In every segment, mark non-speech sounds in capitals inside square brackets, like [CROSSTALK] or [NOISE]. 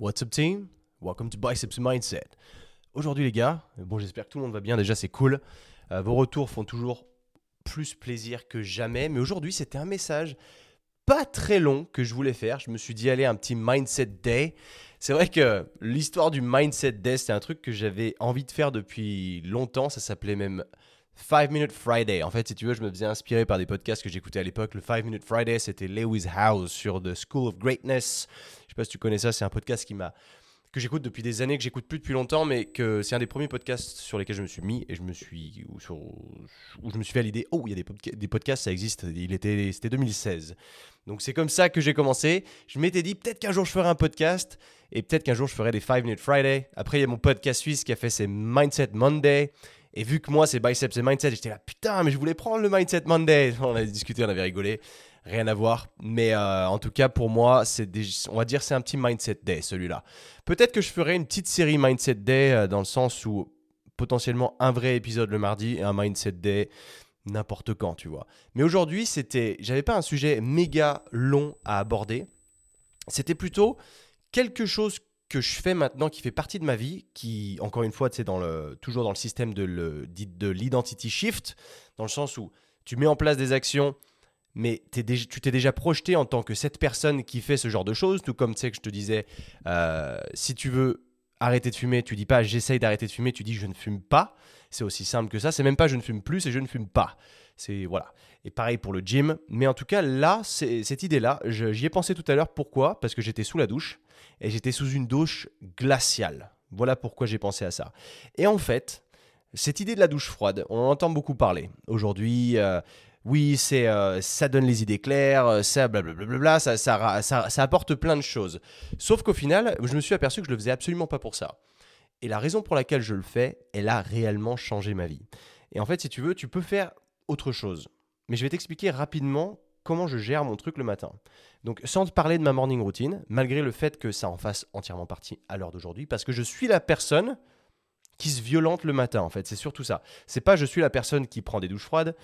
What's up team? Welcome to Biceps Mindset. Aujourd'hui les gars, bon j'espère que tout le monde va bien, déjà c'est cool. Euh, vos retours font toujours plus plaisir que jamais, mais aujourd'hui c'était un message pas très long que je voulais faire. Je me suis dit allez un petit Mindset Day. C'est vrai que l'histoire du Mindset Day c'est un truc que j'avais envie de faire depuis longtemps, ça s'appelait même 5 Minute Friday. En fait, si tu veux, je me faisais inspirer par des podcasts que j'écoutais à l'époque. Le 5 Minute Friday, c'était Lewis House sur The School of Greatness. Je sais pas si tu connais ça, c'est un podcast que j'écoute depuis des années, que j'écoute plus depuis longtemps, mais que c'est un des premiers podcasts sur lesquels je me suis mis et je me suis où, je me suis fait l'idée oh il y a des, des, podcasts ça existe il était c'était 2016 donc c'est comme ça que j'ai commencé je m'étais dit peut-être qu'un jour je ferai un podcast et peut-être qu'un jour je ferai des 5 minute Friday après il y a mon podcast suisse qui a fait ses Mindset Monday et vu que moi, c'est biceps et mindset, j'étais là, putain, mais je voulais prendre le Mindset Monday. [LAUGHS] On avait discuté, on avait rigolé. Rien à voir. Mais euh, en tout cas, pour moi, on va dire c'est un petit Mindset Day, celui-là. Peut-être que je ferai une petite série Mindset Day euh, dans le sens où potentiellement un vrai épisode le mardi et un Mindset Day n'importe quand, tu vois. Mais aujourd'hui, c'était, j'avais pas un sujet méga long à aborder. C'était plutôt quelque chose que je fais maintenant qui fait partie de ma vie, qui, encore une fois, c'est dans toujours dans le système de, l'identity shift, dans le sens où tu mets en place des actions, mais tu t'es déjà projeté en tant que cette personne qui fait ce genre de choses, tout comme tu sais que je te disais, euh, si tu veux arrêter de fumer, tu dis pas j'essaye d'arrêter de fumer, tu dis je ne fume pas. C'est aussi simple que ça. C'est même pas je ne fume plus, c'est je ne fume pas. C'est voilà. Et pareil pour le gym. Mais en tout cas, là, cette idée-là, j'y ai pensé tout à l'heure. Pourquoi? Parce que j'étais sous la douche et j'étais sous une douche glaciale. Voilà pourquoi j'ai pensé à ça. Et en fait, cette idée de la douche froide, on en entend beaucoup parler. Aujourd'hui, euh, oui, c'est, euh, ça donne les idées claires, euh, ça, blablabla, ça, ça, ça, ça apporte plein de choses. Sauf qu'au final, je me suis aperçu que je le faisais absolument pas pour ça. Et la raison pour laquelle je le fais, elle a réellement changé ma vie. Et en fait, si tu veux, tu peux faire autre chose. Mais je vais t'expliquer rapidement comment je gère mon truc le matin. Donc sans te parler de ma morning routine, malgré le fait que ça en fasse entièrement partie à l'heure d'aujourd'hui, parce que je suis la personne qui se violente le matin en fait, c'est surtout ça. C'est pas je suis la personne qui prend des douches froides.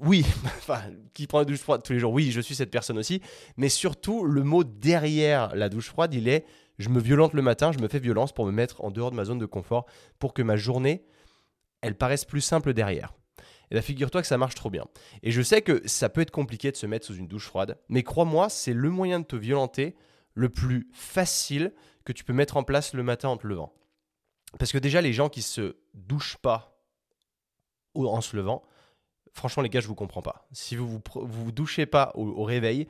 Oui, [LAUGHS] enfin, qui prend des douches froides tous les jours. Oui, je suis cette personne aussi. Mais surtout, le mot derrière la douche froide, il est je me violente le matin, je me fais violence pour me mettre en dehors de ma zone de confort, pour que ma journée, elle paraisse plus simple derrière. Et bien figure-toi que ça marche trop bien. Et je sais que ça peut être compliqué de se mettre sous une douche froide, mais crois-moi, c'est le moyen de te violenter le plus facile que tu peux mettre en place le matin en te levant. Parce que déjà, les gens qui se douchent pas en se levant, franchement, les gars, je vous comprends pas. Si vous vous, vous, douchez pas au réveil,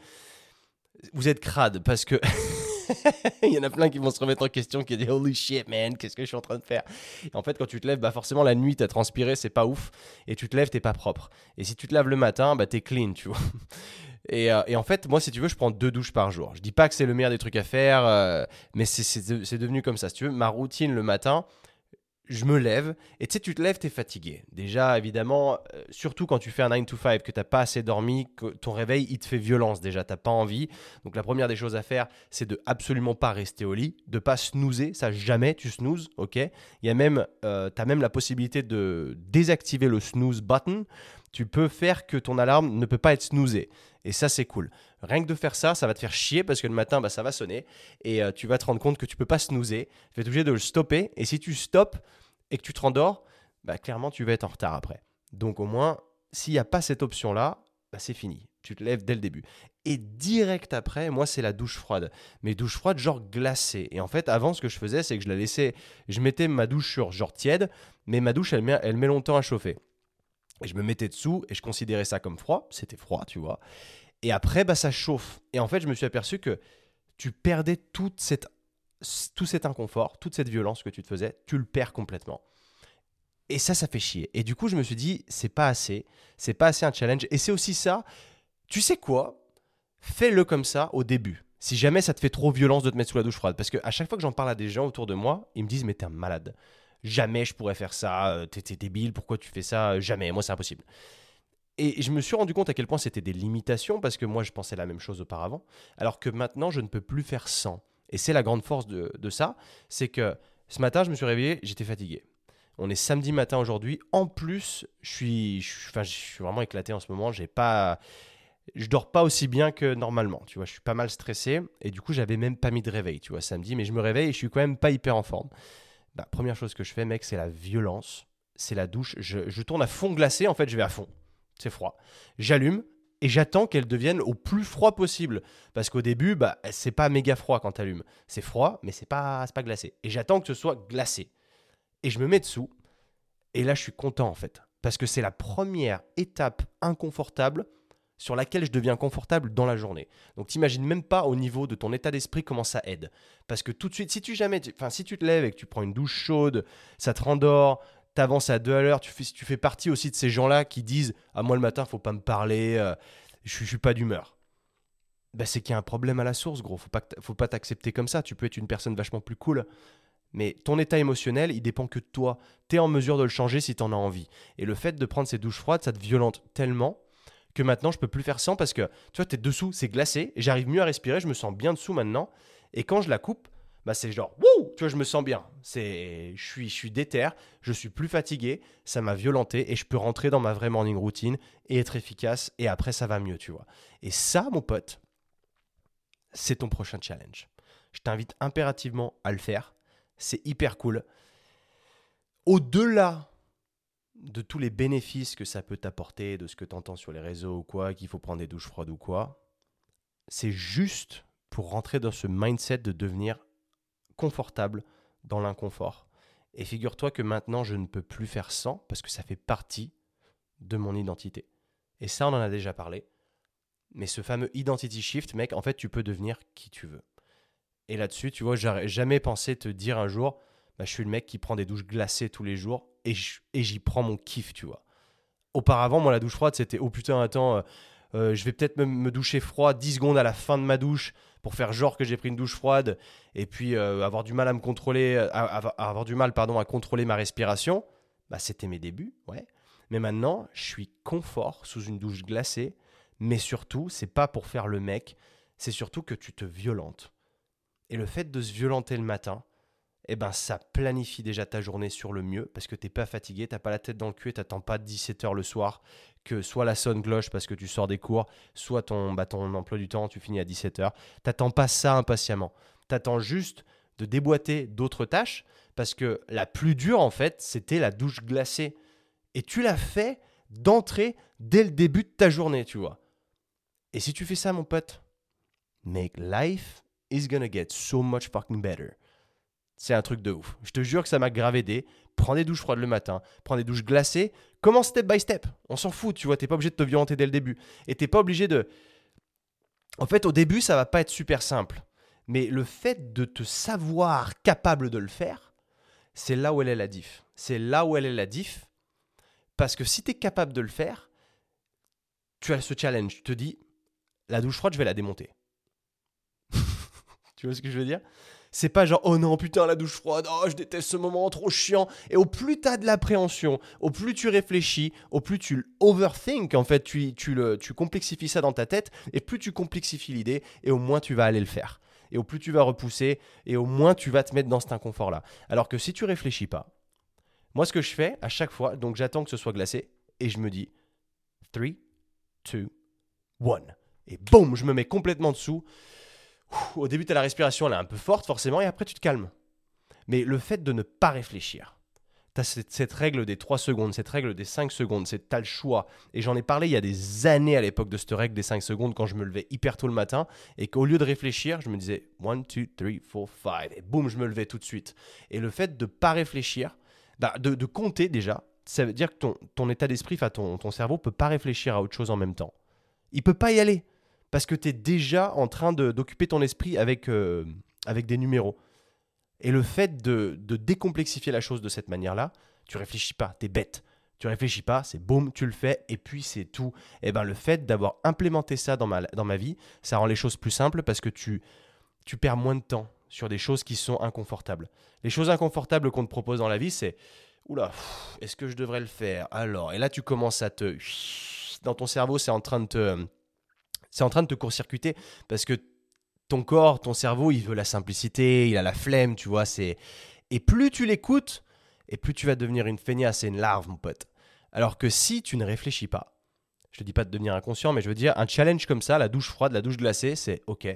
vous êtes crade parce que [LAUGHS] [LAUGHS] il y en a plein qui vont se remettre en question, qui disent Holy shit, man, qu'est-ce que je suis en train de faire? Et en fait, quand tu te lèves, bah forcément, la nuit, t'as transpiré, c'est pas ouf. Et tu te lèves, t'es pas propre. Et si tu te laves le matin, bah t'es clean, tu vois. [LAUGHS] Et, euh, et, en fait, moi, si tu veux, je prends deux douches par jour. Je dis pas que c'est le meilleur des trucs à faire, euh, mais c'est devenu comme ça. Si tu veux, ma routine le matin, je me lève, et tu sais, tu te lèves, tu es fatigué. Déjà, évidemment, euh, surtout quand tu fais un 9 to 5, que tu pas assez dormi, que ton réveil, il te fait violence déjà, tu pas envie. Donc la première des choses à faire, c'est de absolument pas rester au lit, de pas snoozer, ça jamais tu snoozes, ok? Il y a même, euh, tu as même la possibilité de désactiver le snooze button. Tu peux faire que ton alarme ne peut pas être snoozé. Et ça, c'est cool. Rien que de faire ça, ça va te faire chier parce que le matin, bah, ça va sonner et euh, tu vas te rendre compte que tu peux pas snoozer. Tu vas être obligé de le stopper. Et si tu stoppes et que tu te rendors, bah, clairement, tu vas être en retard après. Donc, au moins, s'il n'y a pas cette option-là, bah, c'est fini. Tu te lèves dès le début. Et direct après, moi, c'est la douche froide. Mais douche froide, genre glacée. Et en fait, avant, ce que je faisais, c'est que je la laissais. Je mettais ma douche sur genre tiède, mais ma douche, elle elle met longtemps à chauffer. Et je me mettais dessous et je considérais ça comme froid. C'était froid, tu vois. Et après, bah, ça chauffe. Et en fait, je me suis aperçu que tu perdais toute cette, tout cet inconfort, toute cette violence que tu te faisais, tu le perds complètement. Et ça, ça fait chier. Et du coup, je me suis dit, c'est pas assez. C'est pas assez un challenge. Et c'est aussi ça. Tu sais quoi? Fais-le comme ça au début. Si jamais ça te fait trop violence de te mettre sous la douche froide. Parce qu'à chaque fois que j'en parle à des gens autour de moi, ils me disent, mais t'es un malade jamais je pourrais faire ça, euh, t'es débile, pourquoi tu fais ça Jamais, moi c'est impossible. Et je me suis rendu compte à quel point c'était des limitations, parce que moi je pensais la même chose auparavant, alors que maintenant je ne peux plus faire sans. Et c'est la grande force de, ça, c'est que ce matin je me suis réveillé, j'étais fatigué. On est samedi matin aujourd'hui. En plus, je suis, enfin, je suis vraiment éclaté en ce moment. J'ai pas, je dors pas aussi bien que normalement. Tu vois, je suis pas mal stressé et du coup, j'avais même pas mis de réveil, tu vois, samedi, mais je me réveille et je suis quand même pas hyper en forme. Bah, première chose que je fais, mec, c'est la violence. C'est la douche. Je, tourne à fond glacé, en fait, je vais à fond. C'est froid. J'allume, et j'attends qu'elle devienne au plus froid possible. Parce qu'au début, bah, c'est pas méga froid quand tu allumes. C'est froid, mais c'est pas, pas glacé. Et j'attends que ce soit glacé. Et je me mets dessous. Et là, je suis content en fait. Parce que c'est la première étape inconfortable sur laquelle je deviens confortable dans la journée. Donc t'imagines même pas au niveau de ton état d'esprit comment ça aide. Parce que tout de suite, si tu jamais, enfin si tu te lèves et que tu prends une douche chaude, ça te rendort, t'avances à deux à l'heure, tu fais, tu fais partie aussi de ces gens-là qui disent Ah, moi le matin, faut pas me parler, euh, je, je suis pas d'humeur. Bah, c'est qu'il y a un problème à la source, gros. Faut pas, faut pas t'accepter comme ça. Tu peux être une personne vachement plus cool. Mais ton état émotionnel, il dépend que de toi. Tu es en mesure de le changer si tu en as envie. Et le fait de prendre ces douches froides, ça te violente tellement que maintenant je peux plus faire sans parce que tu vois, tu es dessous, c'est glacé, j'arrive mieux à respirer, je me sens bien dessous maintenant. Et quand je la coupe, bah c'est genre wouh, tu vois, je me sens bien. C'est je suis je suis déter, je suis plus fatigué, ça m'a violenté et je peux rentrer dans ma vraie morning routine et être efficace et après ça va mieux, tu vois. Et ça mon pote, c'est ton prochain challenge. Je t'invite impérativement à le faire. C'est hyper cool. Au-delà de tous les bénéfices que ça peut t'apporter, de ce que tu entends sur les réseaux ou quoi, qu'il faut prendre des douches froides ou quoi, c'est juste pour rentrer dans ce mindset de devenir confortable dans l'inconfort. Et figure-toi que maintenant, je ne peux plus faire sans parce que ça fait partie de mon identité. Et ça, on en a déjà parlé. Mais ce fameux identity shift, mec, en fait, tu peux devenir qui tu veux. Et là-dessus, tu vois, j'aurais jamais pensé te dire un jour, bah, je suis le mec qui prend des douches glacées tous les jours et j'y prends mon kiff, tu vois. Auparavant, moi, la douche froide, c'était oh putain, attends, euh, euh, je vais peut-être me, doucher froid 10 secondes à la fin de ma douche pour faire genre que j'ai pris une douche froide et puis euh, avoir du mal à me contrôler, avoir du mal pardon, à contrôler ma respiration. Bah, c'était mes débuts, ouais. Mais maintenant, je suis confort sous une douche glacée. Mais surtout, c'est pas pour faire le mec, c'est surtout que tu te violentes. Et le fait de se violenter le matin, eh ben ça planifie déjà ta journée sur le mieux parce que t'es pas fatigué, t'as pas la tête dans le cul et t'attends pas 17h le soir que soit la sonne cloche parce que tu sors des cours, soit ton, bah, ton emploi du temps, tu finis à 17h. T'attends pas ça impatiemment. T'attends juste de déboîter d'autres tâches parce que la plus dure en fait, c'était la douche glacée. Et tu l'as fait d'entrée dès le début de ta journée, tu vois. Et si tu fais ça, mon pote, make life is gonna get so much fucking better. C'est un truc de ouf. Je te jure que ça m'a grave aidé. Prends des douches froides le matin, prends des douches glacées. Commence step by step. On s'en fout, tu vois. T'es pas obligé de te violenter dès le début. Et t'es pas obligé de. En fait, au début, ça va pas être super simple. Mais le fait de te savoir capable de le faire, c'est là où elle est la diff. C'est là où elle est la diff. Parce que si tu es capable de le faire, tu as ce challenge. Tu te dis, la douche froide, je vais la démonter. [LAUGHS] tu vois ce que je veux dire? C'est pas genre, oh non, putain, la douche froide, oh, je déteste ce moment, trop chiant. Et au plus tu as de l'appréhension, au plus tu réfléchis, au plus tu overthink, en fait, tu, tu, le, tu complexifies ça dans ta tête, et plus tu complexifies l'idée, et au moins tu vas aller le faire. Et au plus tu vas repousser, et au moins tu vas te mettre dans cet inconfort-là. Alors que si tu réfléchis pas, moi ce que je fais à chaque fois, donc j'attends que ce soit glacé, et je me dis 3, 2, 1. Et boum, je me mets complètement dessous au début, tu as la respiration, elle est un peu forte forcément, et après, tu te calmes. Mais le fait de ne pas réfléchir, tu as cette, règle des 3 secondes, cette règle des 5 secondes, c'est as le choix. Et j'en ai parlé il y a des années à l'époque de cette règle des 5 secondes quand je me levais hyper tôt le matin, et qu'au lieu de réfléchir, je me disais 1, 2, 3, 4, 5, et boum, je me levais tout de suite. Et le fait de ne pas réfléchir, bah, de, compter déjà, ça veut dire que ton, ton état d'esprit, ton, ton cerveau peut pas réfléchir à autre chose en même temps. Il peut pas y aller parce que tu es déjà en train d'occuper ton esprit avec, euh, avec des numéros. Et le fait de, de, décomplexifier la chose de cette manière-là, tu réfléchis pas, tu es bête. Tu réfléchis pas, c'est boum, tu le fais, et puis c'est tout. Et eh ben le fait d'avoir implémenté ça dans ma, dans ma vie, ça rend les choses plus simples parce que tu, tu perds moins de temps sur des choses qui sont inconfortables. Les choses inconfortables qu'on te propose dans la vie, c'est oula, est-ce que je devrais le faire? Alors, et là tu commences à te dans ton cerveau, c'est en train de te c'est en train de te court-circuiter parce que ton corps, ton cerveau, il veut la simplicité, il a la flemme, tu vois. C'est et plus tu l'écoutes, et plus tu vas devenir une feignasse et une larve, mon pote. Alors que si tu ne réfléchis pas, Je te dis pas de devenir inconscient, mais je veux dire, un challenge comme ça, la douche froide, la douche glacée, c'est OK.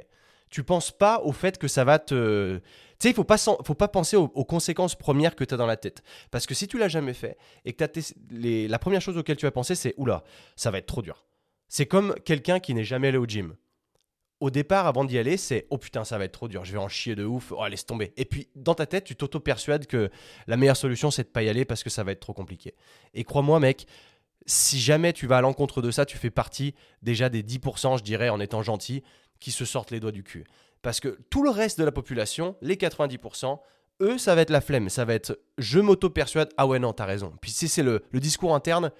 Tu penses pas au fait que ça va te. Tu sais, il faut pas, faut pas penser aux, conséquences premières que tu as dans la tête. Parce que si tu l'as jamais fait et que la première chose auquel tu vas penser, c'est oula, ça va être trop dur. C'est comme quelqu'un qui n'est jamais allé au gym au départ, avant d'y aller, c'est oh putain, ça va être trop dur, je vais en chier de ouf, oh laisse tomber. Et puis dans ta tête, tu t'auto-persuades que la meilleure solution, c'est de pas y aller parce que ça va être trop compliqué. Et crois-moi, mec, si jamais tu vas à l'encontre de ça, tu fais partie déjà des 10%, je dirais, en étant gentil, qui se sortent les doigts du cul. Parce que tout le reste de la population, les 90%, eux, ça va être la flemme. Ça va être je m'auto-persuade, ah ouais, non, t'as raison. Puis si c'est le, le discours interne,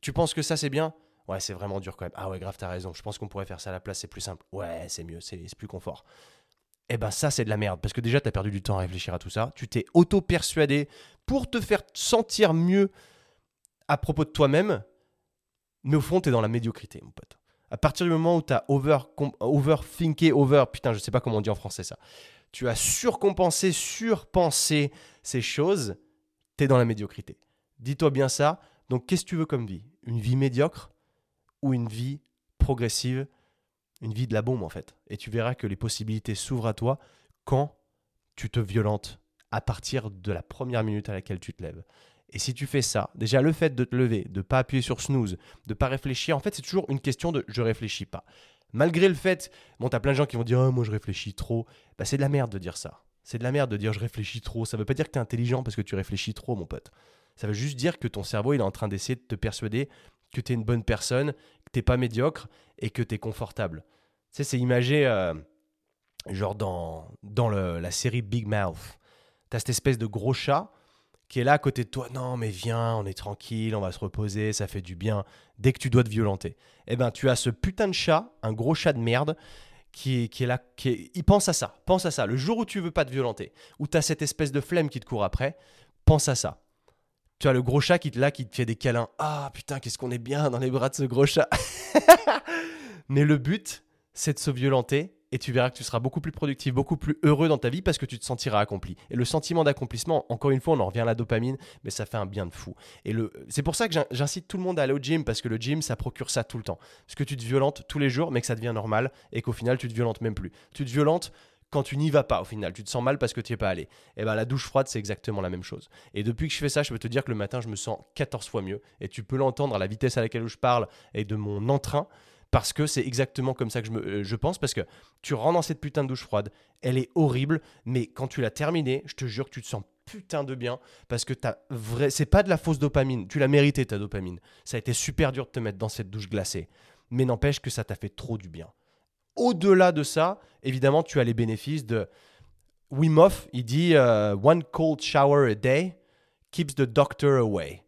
tu penses que ça c'est bien? Ouais, c'est vraiment dur quand même. Ah ouais, grave, t'as raison. Je pense qu'on pourrait faire ça à la place, c'est plus simple. Ouais, c'est mieux, c'est plus confort. Eh ben ça, c'est de la merde. Parce que déjà, t'as perdu du temps à réfléchir à tout ça. Tu t'es auto-persuadé pour te faire sentir mieux à propos de toi-même. Mais au fond, t'es dans la médiocrité, mon pote. À partir du moment où t'as over, overthinké, over, putain, je sais pas comment on dit en français ça. Tu as surcompensé, surpensé ces choses, t'es dans la médiocrité. Dis-toi bien ça. Donc, qu'est-ce que tu veux comme vie? Une vie médiocre? Ou une vie progressive, une vie de la bombe en fait. Et tu verras que les possibilités s'ouvrent à toi quand tu te violentes à partir de la première minute à laquelle tu te lèves. Et si tu fais ça, déjà le fait de te lever, de pas appuyer sur snooze, de pas réfléchir, en fait c'est toujours une question de je réfléchis pas. Malgré le fait, bon t'as plein de gens qui vont dire oh, moi je réfléchis trop, bah c'est de la merde de dire ça. C'est de la merde de dire je réfléchis trop. Ça veut pas dire que tu es intelligent parce que tu réfléchis trop, mon pote. Ça veut juste dire que ton cerveau il est en train d'essayer de te persuader que tu es une bonne personne, que tu pas médiocre et que tu es confortable. Tu sais, c'est imagé euh, genre dans, dans la série Big Mouth. Tu as cette espèce de gros chat qui est là à côté de toi. Non, mais viens, on est tranquille, on va se reposer, ça fait du bien. Dès que tu dois te violenter. Eh ben, tu as ce putain de chat, un gros chat de merde, qui, qui est là. Qui il pense à ça. Pense à ça. Le jour où tu veux pas te violenter, où tu as cette espèce de flemme qui te court après, pense à ça tu as le gros chat qui, là, qui te fait des câlins. Ah putain, qu'est-ce qu'on est bien dans les bras de ce gros chat. [LAUGHS] Mais le but, c'est de se violenter et tu verras que tu seras beaucoup plus productif, beaucoup plus heureux dans ta vie parce que tu te sentiras accompli. Et le sentiment d'accomplissement, encore une fois, on en revient à la dopamine, mais ça fait un bien de fou. Et le, c'est pour ça que j'incite tout le monde à aller au gym parce que le gym, ça procure ça tout le temps. Parce que tu te violentes tous les jours, mais que ça devient normal et qu'au final, tu te violentes même plus. Tu te violentes quand tu n'y vas pas au final, tu te sens mal parce que tu n'y es pas allé. Et eh ben la douche froide, c'est exactement la même chose. Et depuis que je fais ça, je peux te dire que le matin, je me sens 14 fois mieux. Et tu peux l'entendre à la vitesse à laquelle je parle et de mon entrain. Parce que c'est exactement comme ça que je, euh, je pense. Parce que tu rentres dans cette putain de douche froide, elle est horrible, mais quand tu l'as terminée, je te jure que tu te sens putain de bien parce que t'as vrai c'est pas de la fausse dopamine tu l'as mérité ta dopamine ça a été super dur de te mettre dans cette douche glacée mais n'empêche que ça t'a fait trop du bien au-delà de ça, évidemment, tu as les bénéfices de Wim Hof. Il dit euh, One cold shower a day keeps the doctor away.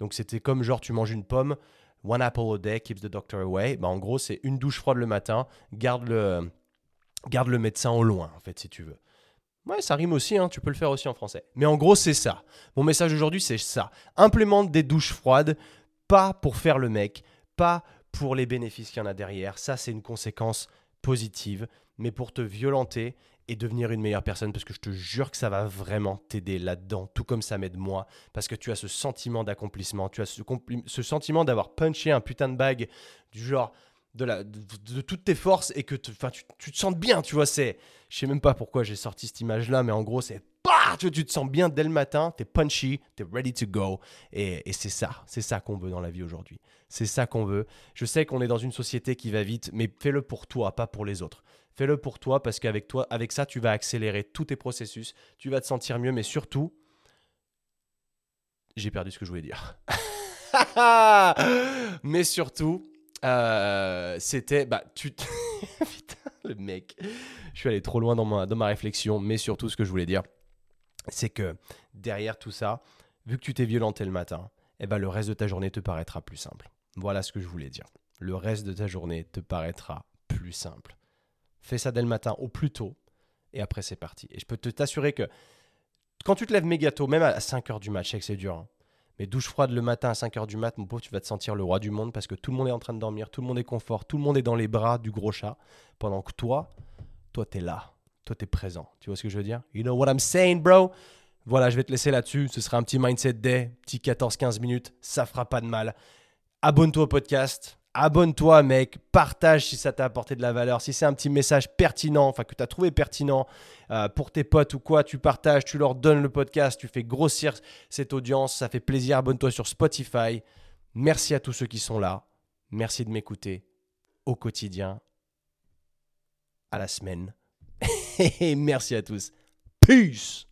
Donc c'était comme genre tu manges une pomme, one apple a day keeps the doctor away. Bah, en gros, c'est une douche froide le matin, garde le, garde le médecin au loin, en fait, si tu veux. Ouais, ça rime aussi, hein, tu peux le faire aussi en français. Mais en gros, c'est ça. Mon message aujourd'hui, c'est ça. Implémente des douches froides, pas pour faire le mec, pas pour les bénéfices qu'il y en a derrière. Ça, c'est une conséquence positive, mais pour te violenter et devenir une meilleure personne, parce que je te jure que ça va vraiment t'aider là-dedans, tout comme ça m'aide moi, parce que tu as ce sentiment d'accomplissement, tu as ce, sentiment d'avoir punché un putain de bague du genre de, toutes tes forces et que tu, tu, te sens bien, tu vois, c'est... Je sais même pas pourquoi j'ai sorti cette image-là, mais en gros, c'est... Bah, tu, te sens bien dès le matin, t'es punchy, t'es ready to go, et, et c'est ça, c'est ça qu'on veut dans la vie aujourd'hui. C'est ça qu'on veut. Je sais qu'on est dans une société qui va vite, mais fais-le pour toi, pas pour les autres. Fais-le pour toi parce qu'avec toi, avec ça, tu vas accélérer tous tes processus, tu vas te sentir mieux, mais surtout, j'ai perdu ce que je voulais dire. [LAUGHS] mais surtout, euh, c'était, bah, tu, [LAUGHS] putain, le mec, je suis allé trop loin dans ma, dans ma réflexion, mais surtout, ce que je voulais dire, c'est que derrière tout ça, vu que tu t'es violenté le matin, eh ben, le reste de ta journée te paraîtra plus simple. Voilà ce que je voulais dire. Le reste de ta journée te paraîtra plus simple. Fais ça dès le matin au plus tôt et après c'est parti. Et je peux te t'assurer que quand tu te lèves méga tôt, même à 5h du mat, je sais que c'est dur, hein, mais douche froide le matin à 5h du mat, mon pauvre, tu vas te sentir le roi du monde parce que tout le monde est en train de dormir, tout le monde est confort, tout le monde est dans les bras du gros chat, pendant que toi, toi, t'es là, toi, t'es présent. Tu vois ce que je veux dire? You know what I'm saying, bro? Voilà, je vais te laisser là-dessus. Ce sera un petit mindset day, petit 14-15 minutes, ça fera pas de mal. abonne-toi au podcast. Abonne-toi, mec. Partage si ça t'a apporté de la valeur. Si c'est un petit message pertinent, enfin que tu as trouvé pertinent euh, pour tes potes ou quoi, tu partages, tu leur donnes le podcast, tu fais grossir cette audience. Ça fait plaisir. Abonne-toi sur Spotify. Merci à tous ceux qui sont là. Merci de m'écouter au quotidien, à la semaine. [LAUGHS] Merci à tous. Peace